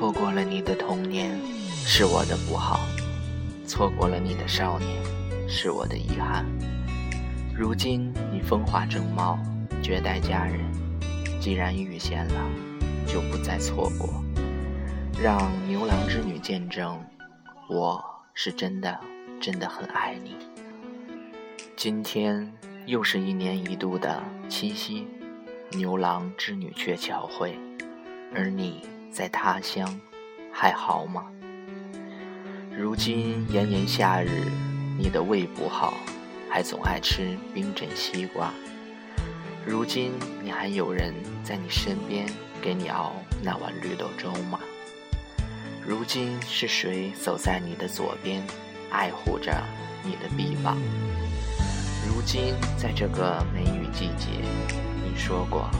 错过了你的童年，是我的不好；错过了你的少年，是我的遗憾。如今你风华正茂，绝代佳人，既然遇见了，就不再错过。让牛郎织女见证，我是真的，真的很爱你。今天又是一年一度的七夕，牛郎织女鹊桥会，而你在他乡，还好吗？如今炎炎夏日，你的胃不好。还总爱吃冰镇西瓜。如今你还有人在你身边给你熬那碗绿豆粥吗？如今是谁走在你的左边，爱护着你的臂膀？如今在这个梅雨季节，你说过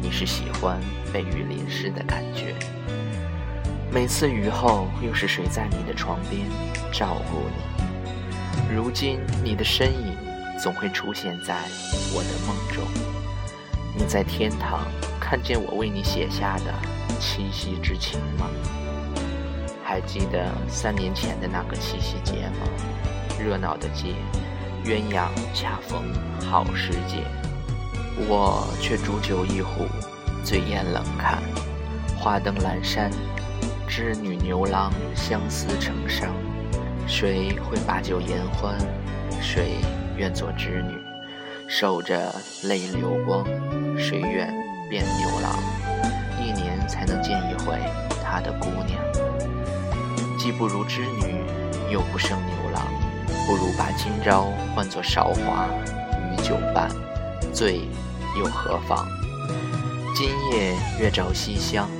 你是喜欢被雨淋湿的感觉。每次雨后，又是谁在你的床边照顾你？如今你的身影总会出现在我的梦中。你在天堂看见我为你写下的七夕之情吗？还记得三年前的那个七夕节吗？热闹的街，鸳鸯恰逢好时节，我却煮酒一壶，醉眼冷看花灯阑珊，织女牛郎相思成伤。谁会把酒言欢？谁愿做织女，守着泪流光？谁愿变牛郎，一年才能见一回他的姑娘？既不如织女，又不胜牛郎，不如把今朝换作韶华与酒伴，醉又何妨？今夜月照西厢，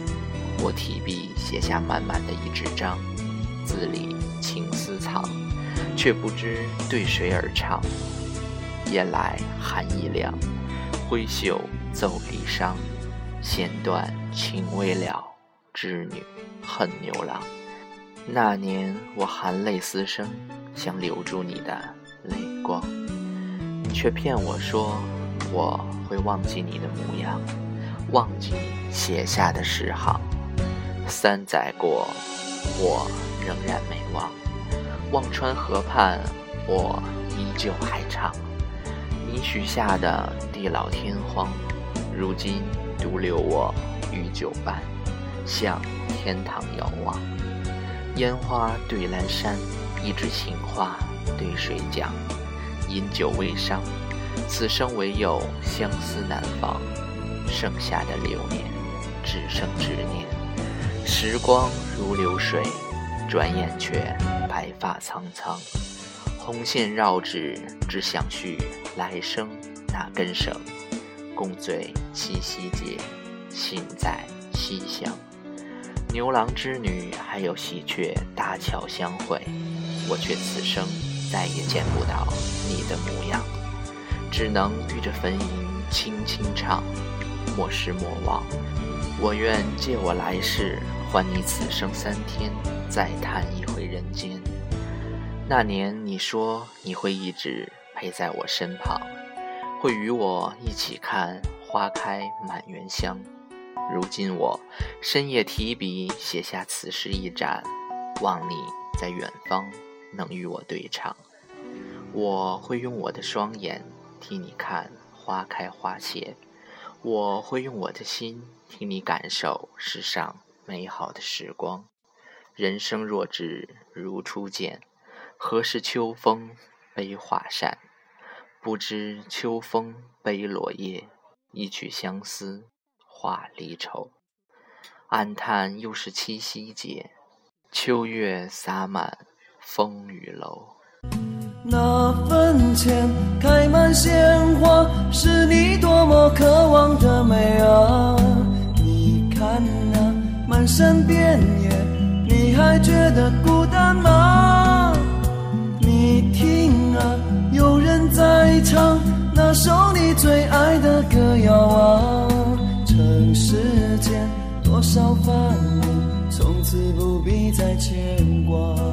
我提笔写下满满的一纸张，字里。情思藏，却不知对谁而唱。夜来寒意凉，挥袖奏离殇。弦断情未了，织女恨牛郎。那年我含泪嘶声，想留住你的泪光，你却骗我说我会忘记你的模样，忘记写下的诗行。三载过，我。仍然没忘，忘川河畔，我依旧还唱。你许下的地老天荒，如今独留我与酒伴，向天堂遥望。烟花对阑珊，一纸情话对谁讲？饮酒未伤，此生唯有相思难放。剩下的流年，只剩执念。时光如流水。转眼却白发苍苍，红线绕指，只想续来生那根绳，共醉七夕节，心在西厢。牛郎织女还有喜鹊搭桥相会，我却此生再也见不到你的模样，只能对着坟茔轻轻唱，莫失莫忘。我愿借我来世，还你此生三天。再叹一回人间。那年你说你会一直陪在我身旁，会与我一起看花开满园香。如今我深夜提笔写下此诗一展，望你在远方能与我对唱。我会用我的双眼替你看花开花谢，我会用我的心替你感受世上美好的时光。人生若只如初见，何事秋风悲画扇？不知秋风悲落叶，一曲相思画离愁。暗叹又是七夕节，秋月洒满风雨楼。那坟前鲜花，是你多么渴望的美啊！你看那满山遍野。你还觉得孤单吗？你听啊，有人在唱那首你最爱的歌谣啊。尘世间多少繁芜，从此不必再牵挂。